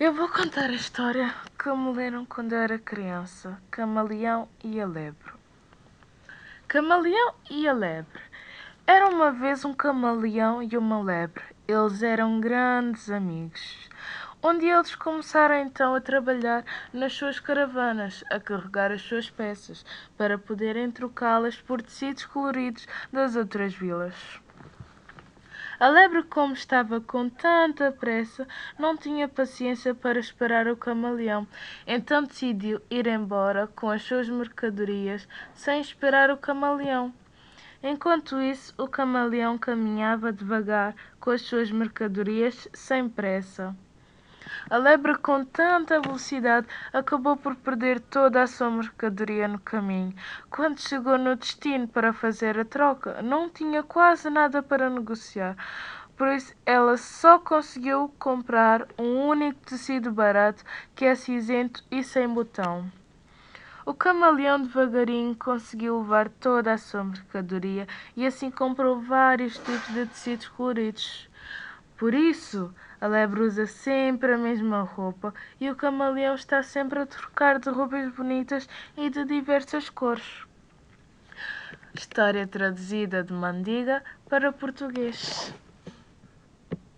Eu vou contar a história que me leram quando eu era criança: Camaleão e a Lebre. Camaleão e a Lebre. Era uma vez um camaleão e uma lebre. Eles eram grandes amigos. Dia eles começaram então a trabalhar nas suas caravanas, a carregar as suas peças, para poderem trocá-las por tecidos coloridos das outras vilas. A lebre, como estava com tanta pressa, não tinha paciência para esperar o camaleão, então decidiu ir embora com as suas mercadorias sem esperar o camaleão. Enquanto isso, o camaleão caminhava devagar com as suas mercadorias sem pressa. A lebre, com tanta velocidade, acabou por perder toda a sua mercadoria no caminho. Quando chegou no destino para fazer a troca, não tinha quase nada para negociar. Por isso, ela só conseguiu comprar um único tecido barato que é cinzento e sem botão. O camaleão devagarinho conseguiu levar toda a sua mercadoria e assim comprou vários tipos de tecidos coloridos. Por isso, a lebre usa sempre a mesma roupa e o camaleão está sempre a trocar de roupas bonitas e de diversas cores. História traduzida de Mandiga para português.